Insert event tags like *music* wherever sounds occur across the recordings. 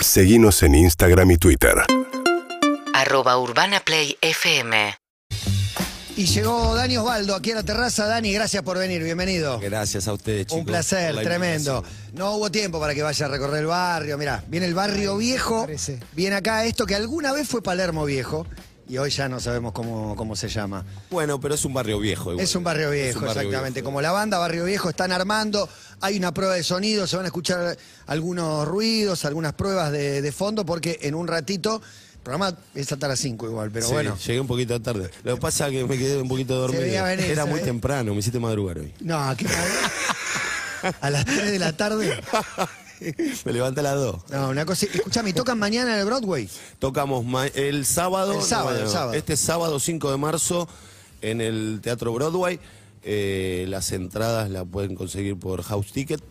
Seguimos en Instagram y Twitter. arroba urbanaplayfm Y llegó Dani Osvaldo aquí a la terraza. Dani, gracias por venir, bienvenido. Gracias a ustedes, chicos. Un placer, tremendo. No hubo tiempo para que vaya a recorrer el barrio. Mirá, viene el barrio viejo. Viene acá esto que alguna vez fue Palermo viejo y hoy ya no sabemos cómo, cómo se llama. Bueno, pero es un barrio viejo. igual. Es un barrio viejo, un barrio exactamente. viejo. Como la banda Barrio Viejo están armando, hay una prueba de sonido, se van a escuchar algunos ruidos, algunas pruebas de, de fondo, porque en un ratito, el programa es hasta las 5 igual, pero Sí, bueno. Llegué un poquito tarde. Lo que pasa es que me quedé un poquito dormido. venir, Era muy temprano, me hiciste madrugar hoy. No, ¿qué? A las 3 de la tarde. *laughs* *laughs* me levanté a las 2. No, una cosa. Escuchame, ¿tocan mañana en el Broadway? Tocamos el sábado. El sábado, el sábado. Este sábado 5 de marzo en el Teatro Broadway. Eh, las entradas las pueden conseguir por House Ticket.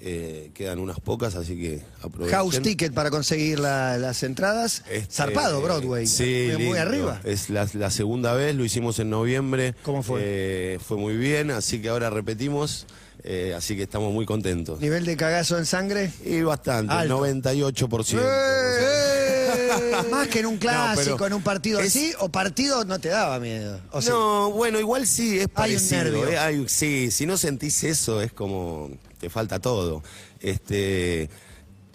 Eh, quedan unas pocas, así que aprovechen. House Ticket para conseguir la- las entradas. Este, Zarpado, Broadway. Sí, muy, arriba. Es la, la segunda vez, lo hicimos en noviembre. ¿Cómo fue? Eh, fue muy bien, así que ahora repetimos. Eh, así que estamos muy contentos. Nivel de cagazo en sangre. Y bastante, Alto. 98%. ¡Eh! *laughs* Más que en un clásico, pero en un partido es- así, o partido no te daba miedo. O sea, No, bueno, igual sí, es Hay un parecido. nervio. eh, hay- sí, si no sentís eso, es como te falta todo. Este,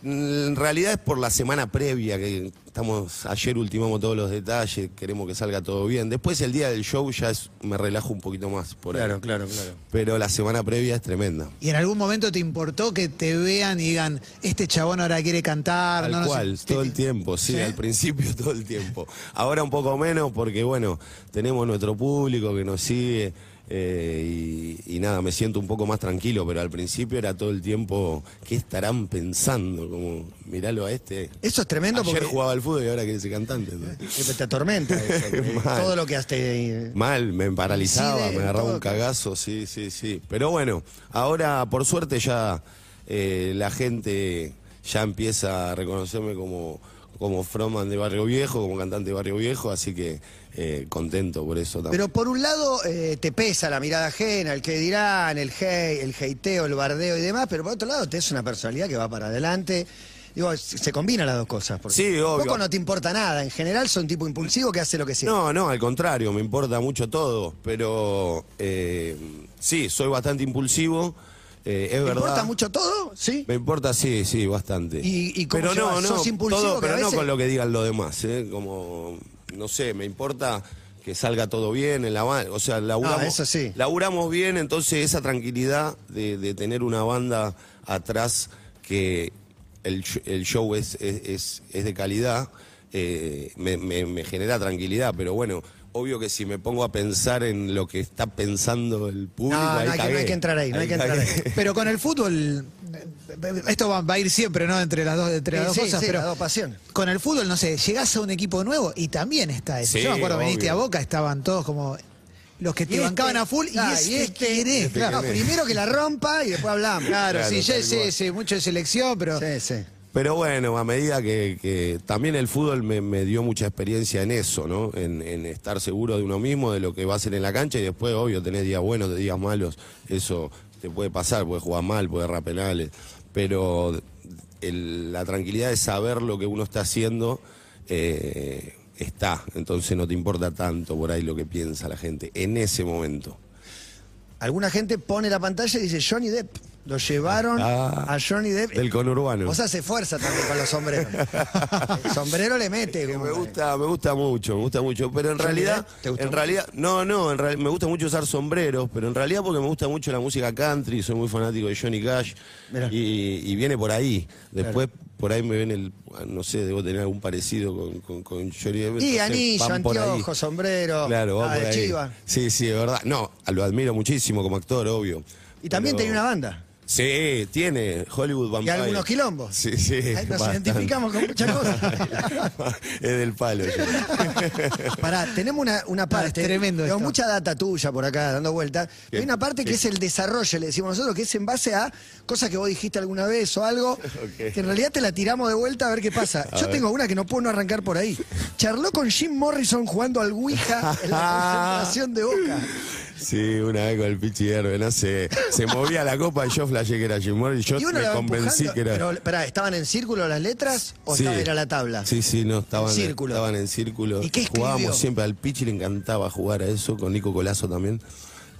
en realidad es por la semana previa que estamos, ayer ultimamos todos los detalles, queremos que salga todo bien. Después el día del show ya es- me relajo un poquito más por ahí. Claro, claro, claro. Pero la semana previa es tremenda. ¿Y en algún momento te importó que te vean y digan, este chabón ahora quiere cantar? Tal no, no sé, cual, te- todo el tiempo, sí, ¿Sí? al principio todo el tiempo. Ahora un poco menos porque, bueno, tenemos nuestro público que nos sigue eh, y, y nada, me siento un poco más tranquilo, pero al principio era todo el tiempo, ¿qué estarán pensando? Como, miralo a este. Eso es tremendo Ayer porque jugaba al fútbol y ahora quiere ser cantante. ¿no? te atormenta eso, *laughs* todo lo que hasta Mal, me paralizaba, me agarraba un cagazo, sí, sí, sí. Pero bueno, ahora por suerte ya eh, la gente ya empieza a reconocerme como, como frontman de Barrio Viejo, como cantante de Barrio Viejo, así que eh, contento por eso también. Pero por un lado eh, te pesa la mirada ajena, el que dirán, el hate, el hateo, el bardeo y demás, pero por otro lado te es una personalidad que va para adelante. Digo, se combinan las dos cosas. porque Sí, obvio. Poco no te importa nada. En general son tipo impulsivo que hace lo que sea. No, no, al contrario, me importa mucho todo, pero eh, sí, soy bastante impulsivo, eh, es ¿Te verdad. importa mucho todo? ¿Sí? Me importa, sí, sí, bastante. ¿Y- y cómo pero no, no, ¿Sos impulsivo todo, pero no con lo que digan los demás, ¿eh? Como, no sé, me importa que salga todo bien en la banda, o sea, laburamos, Ah, eso sí. laburamos bien, entonces esa tranquilidad de, de tener una banda atrás que el, sh- el show es, es, es- es de calidad, eh, me, me- me genera tranquilidad, pero bueno, obvio que si me pongo a pensar en lo que está pensando el público, No, no hay que- no hay cagué. que entrar ahí, no hay que entrar ahí. Pero con el fútbol, esto va, va a ir siempre, ¿no? Entre las dos, entre las Sí, dos sí, cosas, sí, pero las dos pasiones. con el fútbol, no sé, llegás a un equipo nuevo y también está eso. Sí, Yo me acuerdo, viniste a obvio. Boca, estaban todos como los que te Y este- bancaban a full y, ah, este, este- quién es, este claro. No, primero que la rompa y después hablamos. Claro, Claro, sí, cual. sé mucho de selección, pero Sí, sí. Pero bueno, a medida que, que también el fútbol me, dio mucha experiencia en eso, ¿no? En, estar seguro de uno mismo, de lo que va a hacer en la cancha y después, obvio, tenés días buenos, de días malos, eso te puede pasar, puedes jugar mal, puedes errar penales, pero la tranquilidad de saber lo que uno está haciendo eh, está, entonces no te importa tanto por ahí lo que piensa la gente en ese momento. Alguna gente pone la pantalla y dice Johnny Depp. Lo llevaron Ah, a Johnny Depp. Del conurbano. Vos hace fuerza también con los sombreros. El sombrero le mete. Me gusta, me gusta mucho, me gusta mucho. Pero en ¿Johnny realidad? ¿Te gusta en mucho? realidad, no, no, en real- me gusta mucho usar sombreros, pero en realidad porque me gusta mucho la música country, soy muy fanático de Johnny Cash y, y viene por ahí. Después por ahí me ven el, no sé, debo tener algún parecido con, con, con Johnny Depp. Y anillo, anteojo, sombrero. Claro, va ah, por de ahí. chiva. Sí, sí, es verdad. No, lo admiro muchísimo como actor, obvio. Y también Pero- tenía una banda. Sí, tiene Hollywood Y Vampire. algunos quilombos. Sí, sí. Ay, nos bastante. identificamos con muchas cosas. *laughs* es del palo. yo. *laughs* Pará, tenemos una, una parte. es tremendo Tengo esto. mucha data tuya por acá dando vueltas. ¿Qué? Hay una parte que ¿Qué? es el desarrollo, le decimos nosotros, que es en base a cosas que vos dijiste alguna vez o algo. *laughs* Que en realidad te la tiramos de vuelta a ver qué pasa. A Yo ver. tengo una que no puedo no arrancar por ahí. Charló con Jim Morrison jugando al Ouija en la concentración de Boca. Sí, una vez con el Pichi Herbe, no sé. Se movía la copa y yo flashé que era Jim Morrison y yo me convencí que era. Pero, espera, ¿estaban en círculo las letras o Sí. estaba, era la tabla? Sí, sí, no, estaban En círculo. estaban en círculo. ¿Y qué? Jugábamos siempre al Pichi, le encantaba jugar a eso, con Nico Colazo también.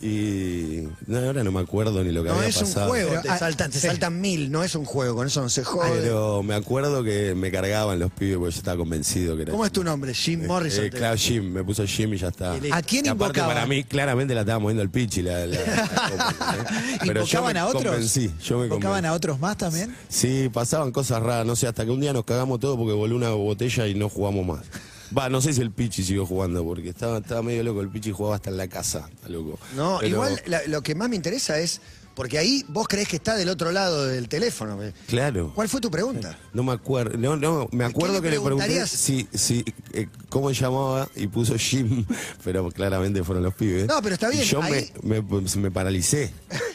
Y no, ahora no me acuerdo ni lo que No había es pasado. un juego, Pero, te, ah, saltan, te sí. saltan mil, no es un juego, con eso no se jode. Pero me acuerdo que me cargaban los pibes porque yo estaba convencido que era. ¿Cómo es tu nombre? Jim Morrison. Eh, claro, Jim, me puso Jim y ya está. ¿A quién Y aparte invocaban? para mí claramente la estaba moviendo el Pichi la, la- la *laughs* copa, ¿eh? Pero yo ¿Invocaban me a otros? convencí, yo me ¿Invocaban convencí. a otros más también? Sí, pasaban cosas raras, no sé, hasta que un día nos cagamos todo porque voló una botella y no jugamos más. Va, no sé si el Pichi siguió jugando porque estaba, estaba medio loco, el Pichi jugaba hasta en la casa, está loco. No, Pero- igual la- lo que más me interesa es, porque ahí vos creés que está del otro lado del teléfono. Claro. ¿Cuál fue tu pregunta? No me acuerdo, no, no, me acuerdo le que le pregunté preguntarías? si, si, eh, cómo llamaba y puso Jim, *laughs* pero claramente fueron los pibes. No, pero está bien, Y yo ahí- me, me, me paralicé. *laughs*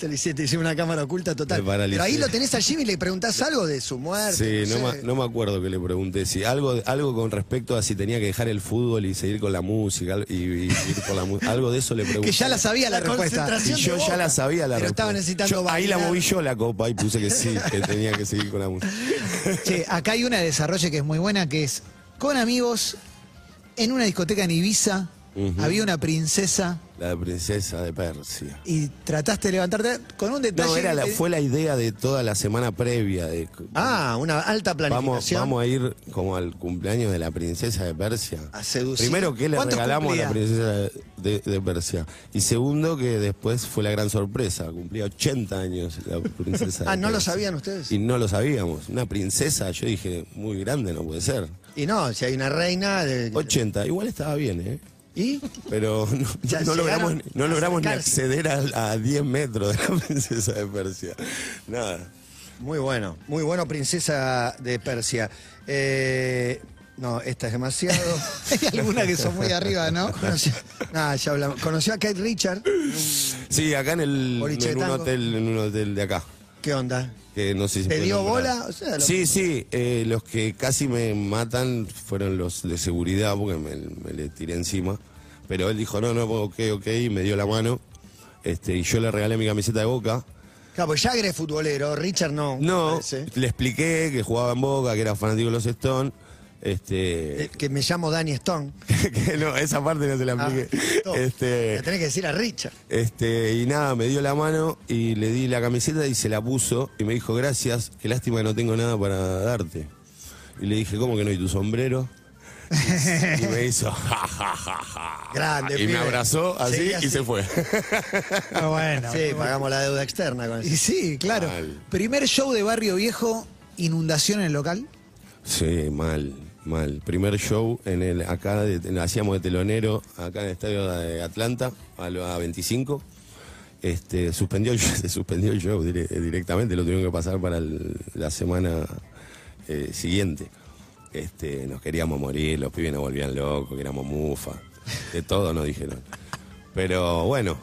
Te le hice, te hice una cámara oculta total. Pero ahí lo tenés a Jimmy y le preguntás algo de su muerte. Sí, no, sé. me, no me acuerdo que le pregunté. Si algo, algo con respecto a si tenía que dejar el fútbol y seguir con la música y, y ir por la música. Algo de eso le pregunté. Que ya la sabía la, La respuesta. Y yo ya la sabía la Pero estaba necesitando Yo- Ahí la moví yo la copa y puse que sí, que tenía que seguir con la música. Che, acá hay una de desarrollo que es muy buena, que es con amigos en una discoteca en Ibiza, había una princesa La princesa de Persia. y trataste de levantarte con un detalle. No, era la, fue la idea de toda la semana previa. De, Ah, una alta Vamos, planificación. vamos a ir como al cumpleaños de la princesa de Persia. A seducir. Primero, ¿qué le ¿Cuántos regalamos a la princesa de, de Persia? Y segundo, que después fue la gran sorpresa. Cumplía 80 años la princesa *laughs* de Ah, ¿no lo sabían ustedes? Y no lo sabíamos. Una princesa, yo dije, muy grande no puede ser. Y no, si hay una reina. de- 80, igual estaba bien, ¿eh? ¿Y? Pero *laughs* no, Ya no logramos, no logramos ni acceder a, a 10 metros de la *laughs* princesa de Persia. Nada. Muy bueno, muy bueno, princesa de Persia. Eh, no, esta es demasiado. *laughs* Hay algunas que son muy arriba, ¿no? Conoció, nah, ya hablamos. Conoció a Kate Richard. Sí, acá en, el, en un hotel, en un hotel de acá. ¿Qué onda? Que no sé si se ¿Te dio nombrar. bola? O sea, lo- Sí, sí, eh, los que casi me matan fueron los de seguridad porque me, me le tiré encima. Pero él dijo, no, no, ok, ok, y me dio la mano. Este, y yo le regalé mi camiseta de boca. Claro, pues Jagger es futbolero, Richard no. No, le expliqué que jugaba en boca, que era fanático de los Stone. Este, Eh, Que me llamo Danny Stone. *laughs* que no, esa parte no se la Ah, expliqué. no, este, tenés que decir a Richard. Este, y nada, me dio la mano y le di la camiseta y se la puso y me dijo, gracias, qué lástima que no tengo nada para darte. Y le dije, ¿cómo que no? ¿Y tu sombrero? Y, y me *laughs* hizo, ja, ja, ja, ja. Grande, Y me abrazó así y se fue. Ah, bueno. Sí, pagamos la deuda externa con Y eso. sí, claro. Mal. Primer show de Barrio Viejo, inundación en el local. Sí, mal, mal. Primer show en el acá, de- en- hacíamos de telonero, acá en el estadio de Atlanta, a la 25. Este, suspendió el, *laughs* se suspendió el show dire- directamente, lo tuvieron que pasar para el- la semana eh, siguiente. Este, nos queríamos morir, los pibes nos volvían locos, que éramos mufa, de todo nos dijeron. Pero bueno,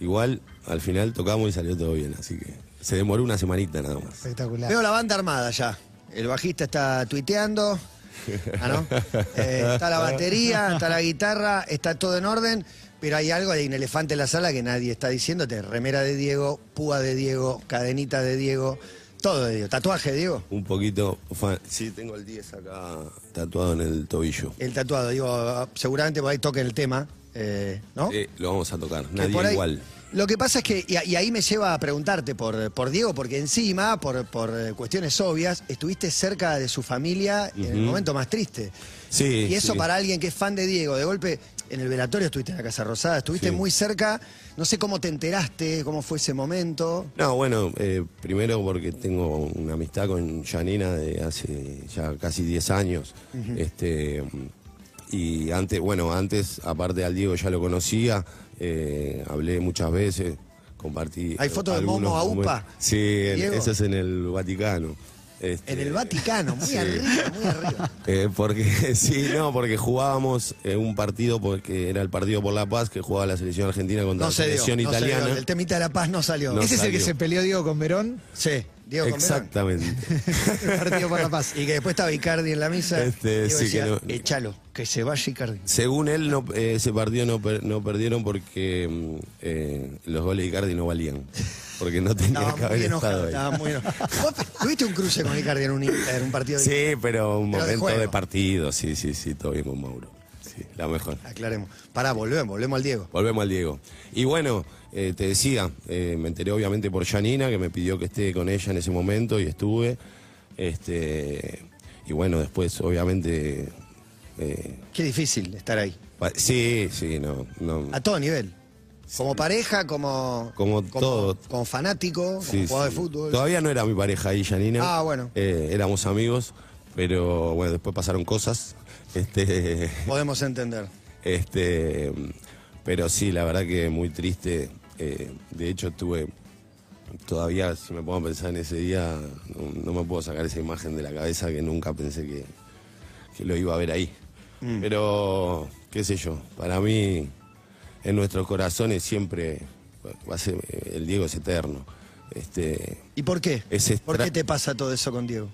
igual al final tocamos y salió todo bien, así que se demoró una semanita nada más. Espectacular. Veo la banda armada ya. El bajista está tuiteando. Ah, ¿no? *laughs* Eh, está la batería, está la guitarra, está todo en orden, pero hay algo, hay un elefante en la sala que nadie está diciéndote. Remera de Diego, púa de Diego, cadenita de Diego, todo de Diego. Tatuaje de Diego. Un poquito fan. Sí, tengo el 10 acá tatuado en el tobillo. El tatuado, digo, seguramente por ahí toque el tema, eh, ¿no? Eh, lo vamos a tocar, nadie por ahí- igual. Lo que pasa es que, y, y ahí me lleva a preguntarte por, por Diego, porque encima, por, por eh, cuestiones obvias, estuviste cerca de su familia en el momento más triste. Sí. Y eso sí. para alguien que es fan de Diego, de golpe, en el velatorio estuviste en la Casa Rosada, estuviste Sí. muy cerca, no sé cómo te enteraste, cómo fue ese momento. No, bueno, eh, primero porque tengo una amistad con Janina de hace ya casi 10 años. Este y antes, bueno, antes, aparte al Diego ya lo conocía, eh, hablé muchas veces, compartí. ¿Hay fotos de algunos Momo Aupa? Sí, eso es en el Vaticano. Este, En el Vaticano, muy sí. arriba, muy arriba. *laughs* Eh, porque *laughs* sí, no, porque jugábamos eh, un partido porque era el partido por la paz que jugaba la selección argentina contra No la se dio. selección no se dio. italiana. El temita de la paz no salió. No ¿Ese es el que se peleó Diego con Verón? Sí. Diego. Exactamente. *laughs* El partido por la paz. Y que después estaba Icardi en la misa. Este, sí, decía, que no- Echalo, que se vaya Icardi. Según él, no, eh, ese partido no, per- no perdieron porque mm, eh, los goles de Icardi no valían. Porque no tenía Estaba que haber muy enojado, estado ahí. muy enojado. ¿Vos tuviste un cruce con Icardi en un, Inter, un partido de Sí, pero un Pero momento de, partido, sí, sí, sí, todo bien con Mauro. Sí, la mejor. Aclaremos. Pará, volvemos, volvemos al Diego. Volvemos al Diego. Y bueno, eh, te decía, eh, me enteré obviamente por Janina, que me pidió que esté con ella en ese momento y estuve. Este, y bueno, después obviamente... eh, Qué difícil estar ahí. sí, sí, no, no. A todo nivel. Como pareja, como. Como todo. Como fanático, como Sí, jugador sí. de fútbol. Todavía no era mi pareja ahí, Janina. Ah, bueno. Éramos amigos, pero bueno, después pasaron cosas. Este, Podemos entender. *laughs* este, pero sí, la verdad que muy triste. Eh, de hecho, tuve. Todavía, si me pongo a pensar en ese día, no, no me puedo sacar esa imagen de la cabeza que nunca pensé que, que lo iba a ver ahí. Mm. Pero, qué sé yo, para mí, en nuestros corazones siempre va a ser, el Diego es eterno. Este, ¿Y por qué? Ese ¿Por qué te pasa todo eso con Diego?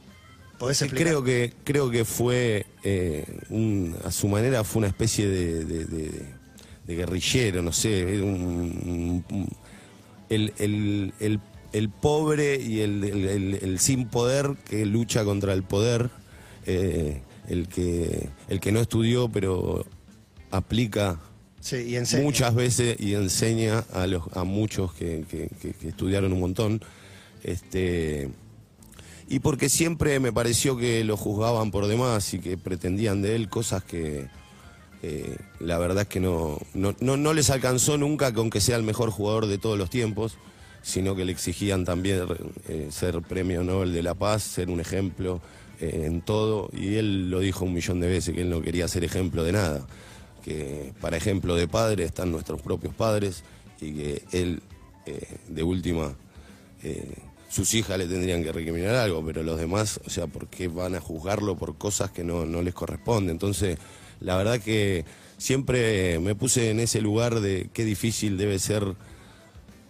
¿Podés Sí, explicar? creo que creo que fue eh, un- a su manera fue una especie de, de- de- de guerrillero no sé era un- un- un- el, el- el- el pobre y el, sin poder que lucha contra el poder eh, el que el que no estudió pero aplica Sí, y enseña. muchas veces y enseña a los a muchos que, que- que- que estudiaron un montón este y porque siempre me pareció que lo juzgaban por demás y que pretendían de él cosas que eh, la verdad es que no, no, no, les alcanzó nunca con que sea el mejor jugador de todos los tiempos, sino que le exigían también eh, ser premio Nobel de la Paz, ser un ejemplo eh, en todo, y él lo dijo un millón de veces, que él no quería ser ejemplo de nada, que para ejemplo de padre están nuestros propios padres y que él, de última, sus hijas le tendrían que recriminar algo, pero los demás, o sea, ¿por qué van a juzgarlo por cosas que no, no les corresponden? Entonces, la verdad que siempre me puse en ese lugar de qué difícil debe ser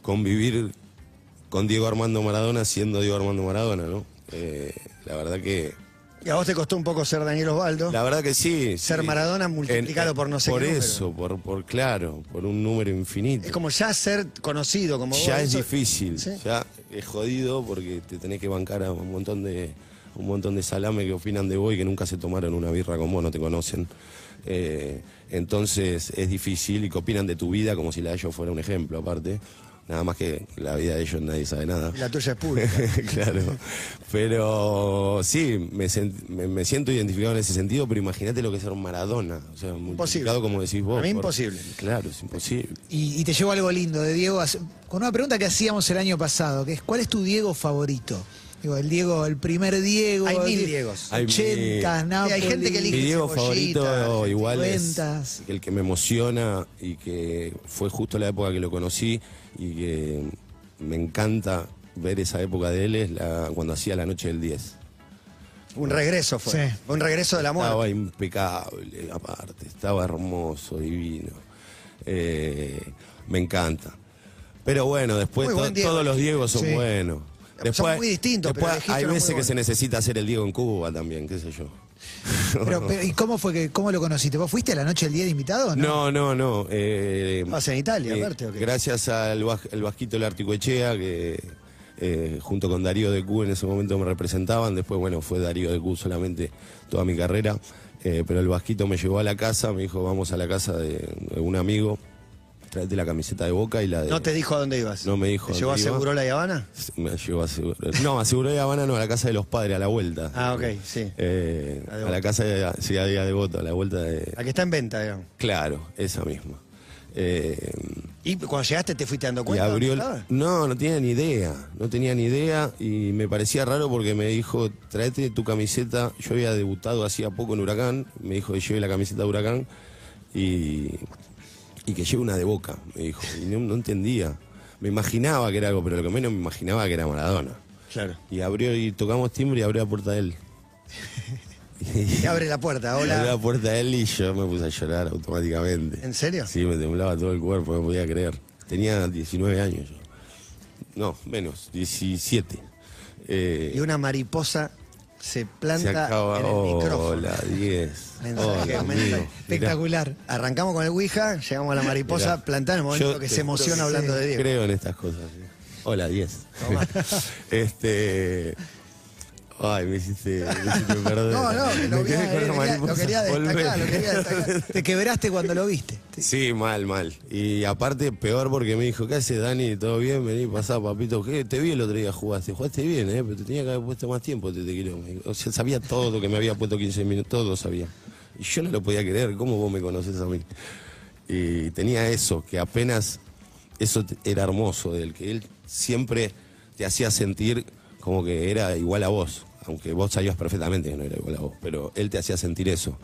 convivir con Diego Armando Maradona siendo Diego Armando Maradona, ¿no? Eh, la verdad que Y a vos te costó un poco ser Daniel Osvaldo. la verdad que sí. Ser sí. Maradona multiplicado por no sé Por qué eso, por, por claro, por un número infinito. Es como ya ser conocido como vos. ya es eso- difícil, Sí. ya es jodido porque te tenés que bancar a un montón de un montón de salame que opinan de vos y que nunca se tomaron una birra con vos, no te conocen. Eh, entonces es difícil y que opinan de tu vida como si la de ellos fuera un ejemplo, aparte. Nada más que la vida de ellos nadie sabe nada. La tuya es pública. *laughs* claro. Pero sí, me, me- me siento identificado en ese sentido, pero imagínate lo que es ser Maradona. O sea, multiplicado como decís vos. A mí por- imposible. Claro, es imposible. Y, y te llevo algo lindo de Diego, con una pregunta que hacíamos el año pasado, que es ¿cuál es tu Diego favorito? Digo, el Diego, el primer Diego. Hay mil die- Diegos. Hay 80, mil. Napoli. Hay gente que elige Mi Diego favorito igual es el que me emociona y que fue justo la época que lo conocí y que me encanta ver esa época de él es la, cuando hacía la noche del 10. Un regreso fue. Sí. Un regreso de la Estaba muerte. impecable, aparte, estaba hermoso, divino. Eh, me encanta. Pero bueno, después to- Diego. todos los Diegos son Sí. buenos. Son Después, muy distintos, pero después elegiste hay veces que bueno. se necesita hacer el Diego en Cuba también, qué sé yo. *laughs* Pero, pero, ¿Y cómo fue que cómo lo conociste? ¿Vos fuiste a la noche del día de invitado? No. No, no, no. eh, ¿Vas en Italia, eh, aparte, o qué? Gracias al el Vasquito el Articoechea, que eh, junto con Darío de Q en ese momento me representaban. Después, bueno, fue Darío de Q solamente toda mi carrera. Eh, pero el Vasquito me llevó a la casa, me dijo, vamos a la casa de, de un amigo, tráete la camiseta de Boca y la de... No te dijo a dónde ibas. No me dijo ¿Te a llevó a dónde iba. Seguro la Habana? Me llevó a Seguro. No, a Seguro de Habana no, a la casa de los padres, a la vuelta. Ah, ok, sí. Eh, La a la casa de, sí, a Día de Voto, a la vuelta de... La que está en venta, digamos. Claro, esa misma. Eh, Y cuando llegaste te fuiste dando y cuenta. abrió. dónde el-? No, no tenía ni idea. No tenía ni idea y me parecía raro porque me dijo, tráete tu camiseta. Yo había debutado hacía poco en Huracán. Me dijo que lleve la camiseta de Huracán y, y que lleve una de boca. Me dijo. Y no, no entendía. Me imaginaba que era algo, pero lo que menos me imaginaba que era Maradona. Claro. Y abrió y tocamos timbre y abrió la puerta de él. *laughs* Y abre la puerta, Abrió la hola. puerta de él y yo me puse a llorar automáticamente. ¿En serio? Sí, me temblaba todo el cuerpo, no podía creer. Tenía 19 años yo. No, menos, 17. Eh, Y una mariposa se se planta acaba. en el micrófono. Hola, *laughs* 10. Mensaje, Hola, mensaje. Espectacular. Arrancamos con el Ouija, llegamos a la mariposa, Mirá, plantada en el momento yo que se emociona hablando de Diego. Creo en estas cosas. Hola, 10. *laughs* este. Ay, me hiciste, me hiciste *laughs* perder. No, no, que lo, vi- lo quería, lo destacar, Volvé. lo quería destacar. Te quebraste cuando lo viste. Sí, mal, mal. Y aparte, peor porque me dijo, ¿qué haces, Dani? ¿Todo bien? Vení, pasá, papito. ¿Qué? Te vi el otro día jugaste. Jugaste bien, ¿eh? Pero te tenía que haber puesto más tiempo, te, te quiero. O sea, sabía todo, que me había puesto 15 minutos, todo sabía. Y yo no lo podía creer, ¿cómo vos me conoces a mí? Y tenía eso, que apenas, eso era hermoso, del que él siempre te hacía sentir como que era igual a vos. Aunque vos sabías perfectamente que no era igual a vos, pero él te hacía sentir eso,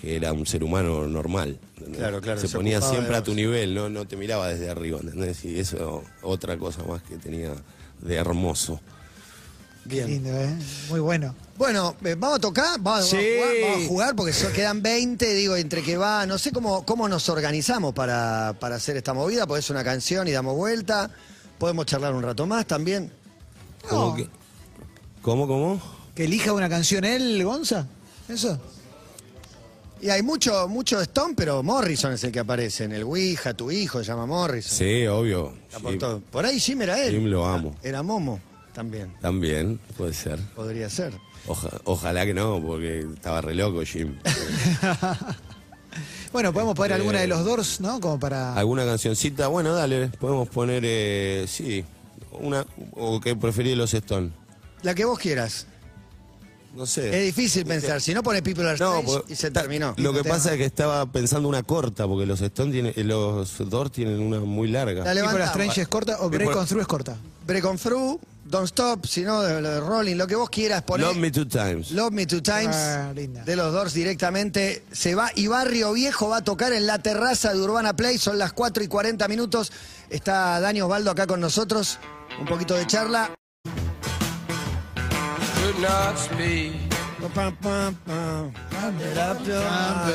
que era un ser humano normal. ¿entendés? Claro, claro, Se se ponía siempre a tu nivel, no, no te miraba desde arriba, ¿entendés? Y eso otra cosa más que tenía de hermoso. Bien. Lindo, ¿eh? Muy bueno. Bueno, eh, vamos a tocar, vamos, Sí. vamos a jugar, vamos a jugar porque so- quedan 20, digo, entre que va, no sé cómo, cómo nos organizamos para, para hacer esta movida, porque es una canción y damos vuelta, podemos charlar un rato más también. ¿Cómo? Que- ¿Cómo, cómo? Que elija una canción él, Gonza. ¿Eso? Y hay mucho, mucho Stone, pero Morrison es el que aparece en el Ouija, tu hijo se llama Morrison. Sí, obvio. Está por, Jim, todo. Por ahí Jim era él. Jim lo amo. Era Momo también, También, puede ser. podría ser. Oja- ojalá que no, porque estaba re loco Jim. *laughs* Bueno, podemos poner Eh, alguna de los Doors, ¿no? Como para. ¿Alguna cancioncita? Bueno, dale, podemos poner, eh, sí, una, o que preferí los Stone. La que vos quieras. No sé. Es difícil pensar, si no pone People Are No, Strange porque y se ta- terminó. Lo que Tema. pasa es que estaba pensando una corta, porque los Stone tienen, eh, los Doors tienen una muy larga. La levantamos. Strange es corta o Break on Through es corta. Break on Through, Don't Stop, si no, de, lo de Rolling, lo que vos quieras poner. Love Me Two Times. Love Me Two Times Ah, linda. de los Doors directamente. Se va y Barrio Viejo va a tocar en la terraza de Urbana Play. Son las 4 y 40 minutos. Está Dani Osvaldo acá con nosotros. Un poquito de charla. Could not speak. Ah,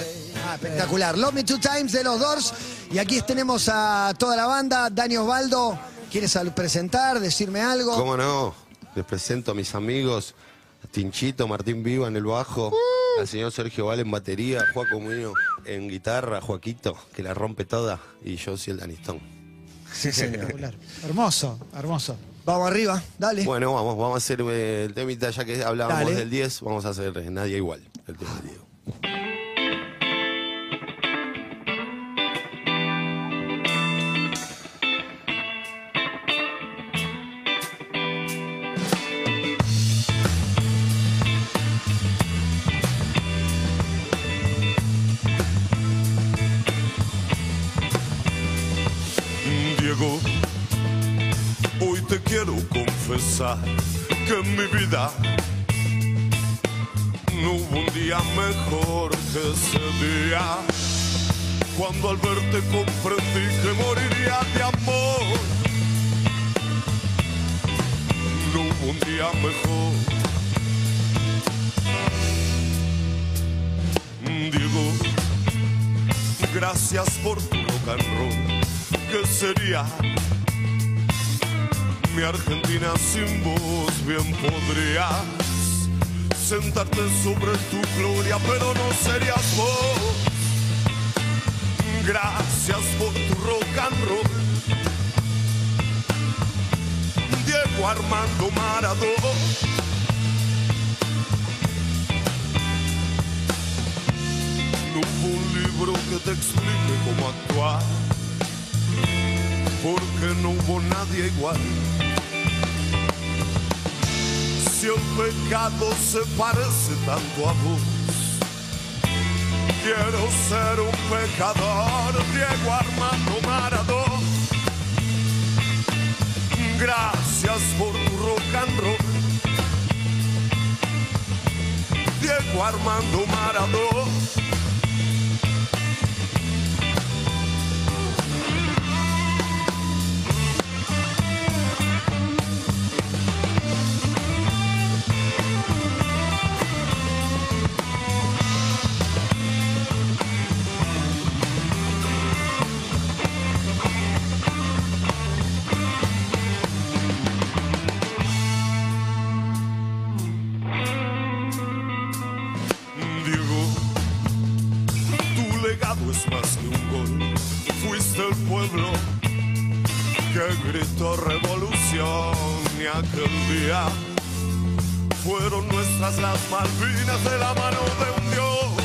espectacular. Love Me Two Times de los Doors. Y aquí tenemos a toda la banda. Dani Osvaldo, ¿quieres presentar, decirme algo? ¿Cómo no? Les presento a mis amigos, a Tinchito, Martín Viva en el bajo, al señor Sergio Val en batería, Juaco Muñoz en guitarra, Joaquito, que la rompe toda, y yo soy el Danistón. Sí, señor. Hermoso, hermoso. Vamos arriba, dale. Bueno, vamos, vamos a hacer eh, el temita, ya que hablábamos Dale. del 10, vamos a hacer eh, Nadie Igual, el tema del Diego. Diego, que en mi vida no hubo un día mejor que ese día. Cuando al verte comprendí que moriría de amor. No hubo un día mejor. Diego, gracias por tu rock and roll. ¿Qué sería mi Argentina sin vos? Bien podrías sentarte sobre tu gloria, pero no serías vos. Gracias por tu rock and roll. Diego Armando Maradona. No hubo un libro que te explique cómo actuar, porque no hubo nadie igual. Si el pecado se parece tanto a vos, quiero ser un pecador, Diego Armando Maradona. Gracias por tu rock and roll. Diego Armando Maradona. Las Malvinas de la mano de un Dios,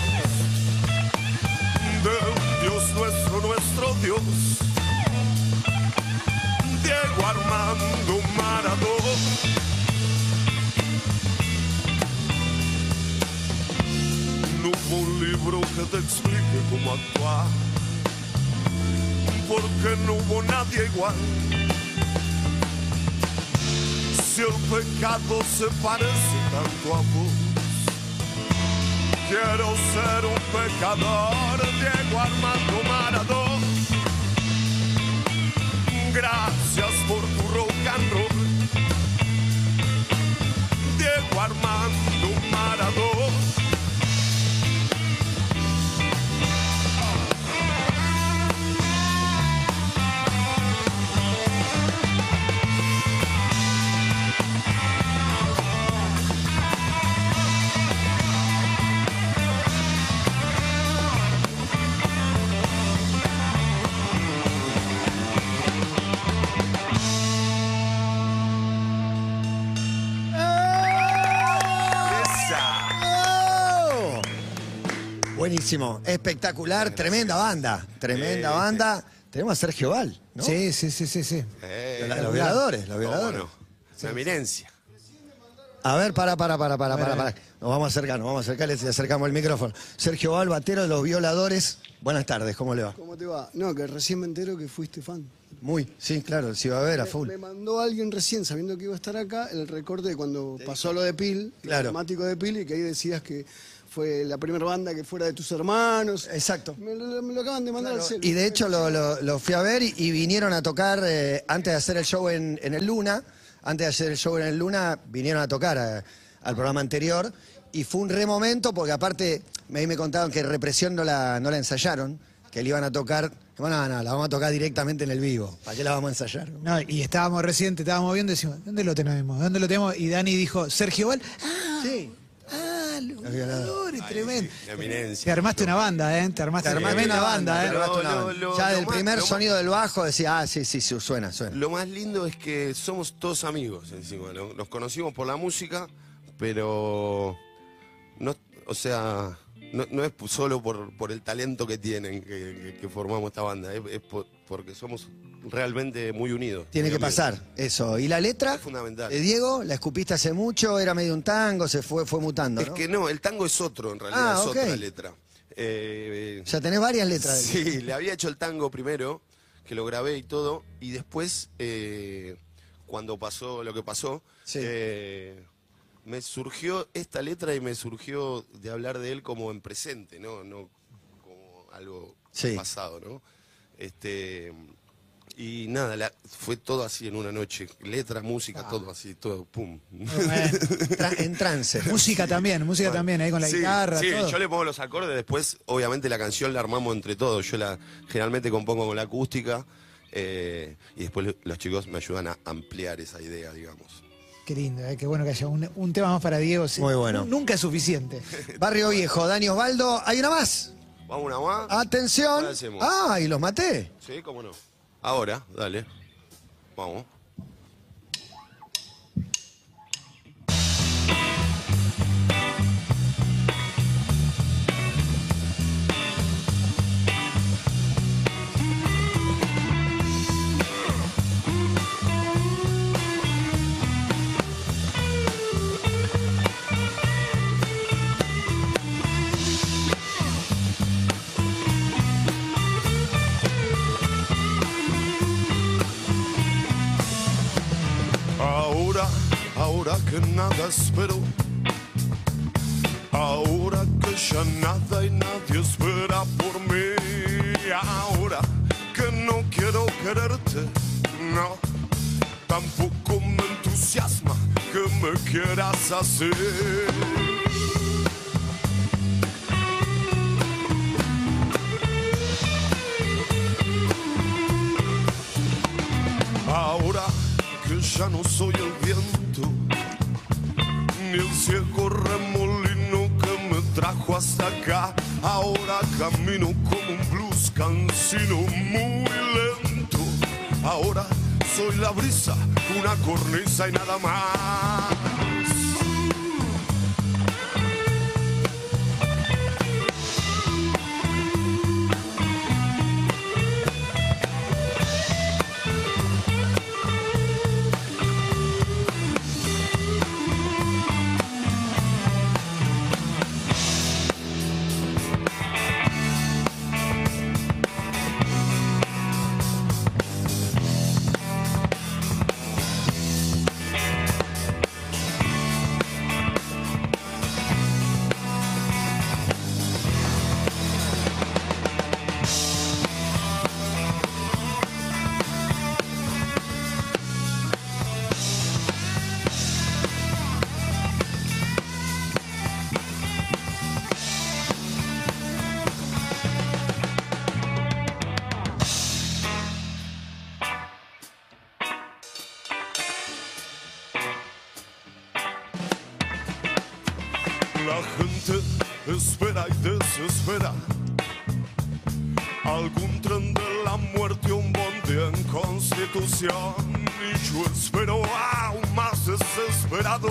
de un Dios nuestro, nuestro Dios. Diego Armando Maradona. No hubo un libro que te explique cómo actuar, porque no hubo nadie igual. Si el pecado se parece tanto a vos, quiero ser un pecador, Diego Armando Maradona. Gracias por tu rock and roll, Diego Armando Maradona. Buenísimo, espectacular, tremenda banda, tremenda banda. Tenemos a Sergio Val, ¿no? Sí, sí, sí, sí, sí. Eh, Los violadores, los ¿cómo violadores. no? Una eminencia. A ver, para, para, para, para, para, para. Nos vamos a acercar, nos vamos a acercar, le acercamos el micrófono. Sergio Val, batero de los violadores. Buenas tardes, ¿cómo le va? ¿Cómo te va? No, que recién me entero que fuiste fan. Muy, sí, claro, sí va a ver a full. Me mandó alguien recién, sabiendo que iba a estar acá, el recorte de cuando pasó lo de Pil, Claro. el dramático de Pil, y que ahí decías que fue la primera banda que fuera de tus hermanos. Exacto. Me lo, me lo acaban de mandar al celu. Y de hecho lo, lo- lo fui a ver y, y vinieron a tocar eh, antes de hacer el show en, en el Luna. Antes de hacer el show en el Luna, vinieron a tocar a- al programa anterior. Y fue un re momento porque aparte, me- me contaron que Represión no la, no la ensayaron, que le iban a tocar. Bueno, no, no, la vamos a tocar directamente en el vivo. ¿Para qué la vamos a ensayar? No, y estábamos recién, te estábamos viendo y decimos, ¿dónde lo tenemos? ¿Dónde lo tenemos? Y Dani dijo, Sergio Val, ah, Sí. Los tremendo. Una eminencia. Te armaste una banda, ¿eh? Te armaste, Te armaste tremenda una banda, ¿eh? una Lo- banda. lo- ya lo del más- primer sonido del bajo decía, ah, sí, sí, sí, suena, suena. Lo más lindo es que somos todos amigos encima. ¿no? Nos conocimos por la música, pero no, o sea, no, no es solo por, por el talento que tienen que, que- que formamos esta banda, es, es por- porque somos realmente muy unidos. Tiene muy que amigos. pasar eso. ¿Y la letra? Es fundamental. De Diego, la escupiste hace mucho, era medio un tango, se fue, fue mutando, Es que no, el tango es otro, en realidad, Ah, es otra letra. Eh, O sea, tenés varias letras. de- Sí, le había hecho el tango primero, que lo grabé y todo, y después, eh, cuando pasó lo que pasó, Sí. eh, me surgió esta letra y me surgió de hablar de él como en presente, no, no como algo Sí. pasado, ¿no? Este, y nada, la- fue todo así en una noche, letra, música, Ah. todo así, todo, pum. En trance. *laughs* Música también, música también, ahí con la Sí, guitarra, Sí, todo. yo le pongo los acordes, después obviamente la canción la armamos entre todos. Yo la generalmente compongo con la acústica eh, y después lo- los chicos me ayudan a ampliar esa idea, digamos. Qué lindo, ¿eh? qué bueno que haya un, un tema más para Diego. sí. Muy bueno. Nu- Nunca es suficiente. *laughs* Barrio Viejo, Dani Osvaldo, hay una más. Vamos una más. Atención. Ah, y los maté. Sí, cómo no. Ahora, dale. Vamos. Que nada espero. Ahora que ya nada y nadie espera por mí. Ahora que no quiero quererte, no. Tampoco me entusiasma que me quieras así. Ahora que ya no soy el viento, el ciego remolino que me trajo hasta acá. Ahora camino como un blues cansino muy lento. Ahora soy la brisa, una cornisa y nada más. La gente espera y desespera algún tren de la muerte, un bondi en constitución. Y yo espero aún más desesperado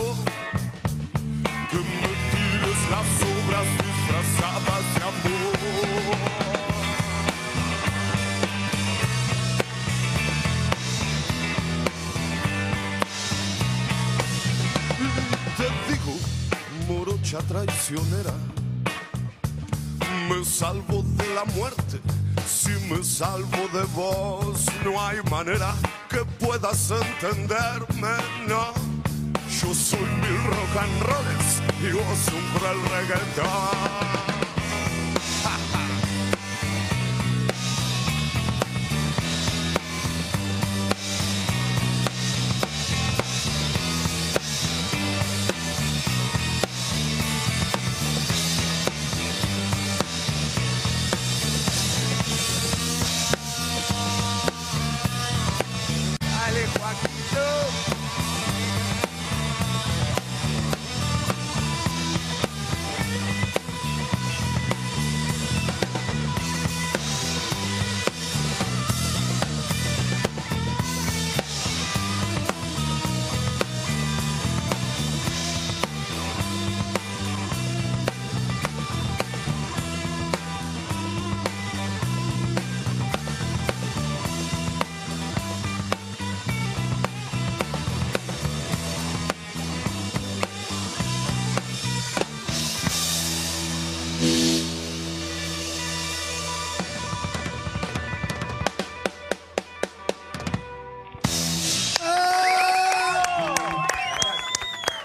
que me tires las obras disfrazadas de amor. Traicionera, me salvo de la muerte. Si me salvo de vos, no hay manera que puedas entenderme, no. Yo soy mil rock and rolls y vos un cruel.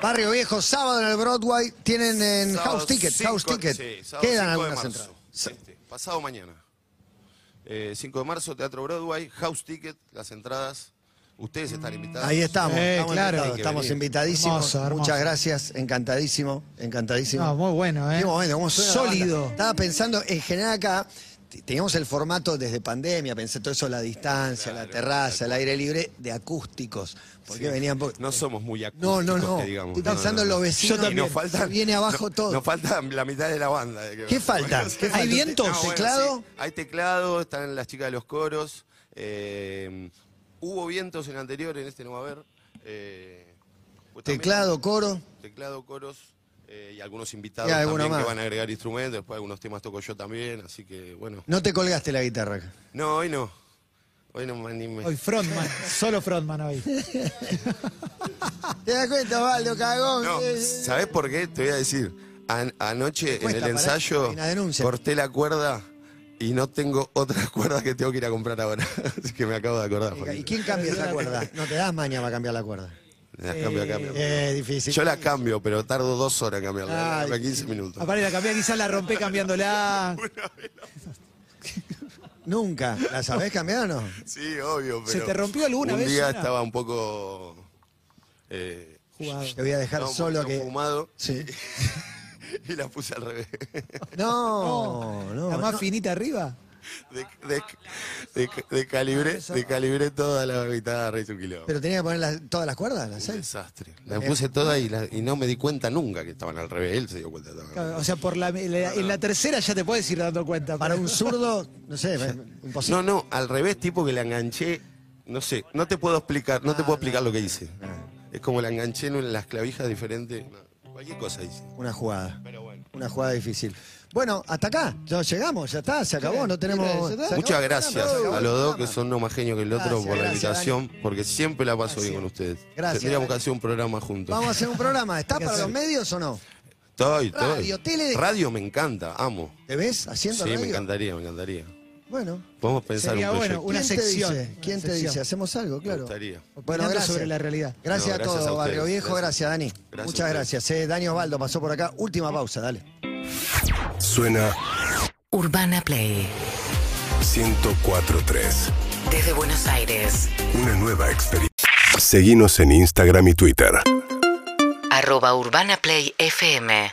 Barrio Viejo, sábado en el Broadway, tienen en Sábado House Ticket, cinco- House Ticket. sí, Quedan 5 de algunas entradas. Sí, pasado mañana. Eh, 5 de marzo, Teatro Broadway, House Ticket, las entradas. Ustedes están invitados. Ahí estamos, Eh, estamos, claro. invitados, estamos invitadísimos. Hermoso, hermoso. Muchas gracias, encantadísimo, encantadísimo. No, muy bueno, ¿eh? Qué momento, cómo suena la Sólido. banda. Estaba pensando, en general acá, teníamos el formato desde pandemia, pensé todo eso, la distancia, la terraza, el aire libre, de acústicos. Porque Sí. venían... No somos muy acústicos, No, no, no. digamos. Estoy pensando en los vecinos. Yo también. Nos faltan, viene abajo no- todo. Nos falta la mitad de la banda. ¿Qué falta? ¿Qué falta? ¿Hay vientos? No, bueno, ¿Teclado? sí. Hay teclado, están las chicas de los coros. eh, hubo vientos en el anterior, en este no va a haber. eh, pues también- Teclado, coro. Teclado, coros eh, y algunos invitados alguno también más. que van a agregar instrumentos. Después algunos temas toco yo también, así que bueno. No te colgaste la guitarra. acá. No, hoy no. Hoy no me animé. Hoy frontman, solo frontman hoy. *laughs* ¿Te das cuenta, Valdo, cagón? No, Eh, ¿sabés por qué? Te voy a decir. An- anoche en cuesta, el pará, ensayo hay una denuncia. corté la cuerda y no tengo otras *laughs* cuerdas que tengo que ir a comprar ahora. *laughs* Así que me acabo de acordar. ¿Y Joaquín. quién cambia esa cuerda? No te das maña para cambiar la cuerda. Las cambio, cambio. Eh, difícil. Yo la cambio, pero tardo dos horas en cambiarla. Ay, Cambia 15 minutos. Aparte la cambié, quizás la rompé cambiándola. *laughs* Nunca. ¿La sabés cambiar o no? Sí, obvio, pero. ¿Se te rompió alguna un vez día una? estaba un poco. eh, Jugado. Te voy a dejar estaba un solo que. fumado Sí. *laughs* y la puse al revés. No, no. ¿La más no. finita arriba? De, de- de- decalibré toda la guitarra quilombo. Pero tenía que poner las- todas las cuerdas, las Un seis. desastre. La puse toda y, la- y no me di cuenta nunca que estaban al revés. Él se dio cuenta que estaban al Claro, revés. O sea, por la, la- en la tercera ya te puedes ir dando cuenta. Para un zurdo, no sé, *laughs* imposible. No, no, al revés, tipo que la enganché. No sé, no te puedo explicar, no te puedo explicar lo que hice. Es como la enganché en las clavijas diferentes. no, cualquier cosa hice. Una jugada. Pero bueno. Una jugada difícil. Bueno, hasta acá. Ya llegamos, ya está, se acabó. No tenemos. Muchas gracias a los dos que son uno más genios que el otro Gracias, por la gracias, invitación, porque siempre la paso bien con ustedes. Gracias, Tendríamos que hacer un programa juntos. Vamos a hacer un programa. *laughs* ¿Está Hay que para los medios o no? Estoy, estoy. Radio, tele- Radio me encanta, amo. ¿Te ves haciendo Sí, radio? me encantaría, me encantaría. Bueno. Podemos pensar Sería un bueno, proyecto. una ¿Quién te sección, dice? una ¿Quién te sección. dice? Hacemos algo, Me claro. gustaría. Bueno, Opinando gracias. sobre la realidad. Gracias No, a gracias todos, a ustedes. Barrio Viejo. Gracias, Gracias. Dani. Gracias a Muchas ustedes. gracias. Eh, Dani Osvaldo pasó por acá. Última pausa, dale. Suena Urbana Play. 1043. Desde Buenos Aires. Una nueva experiencia. Seguimos en Instagram y Twitter. Arroba Urbana Play FM.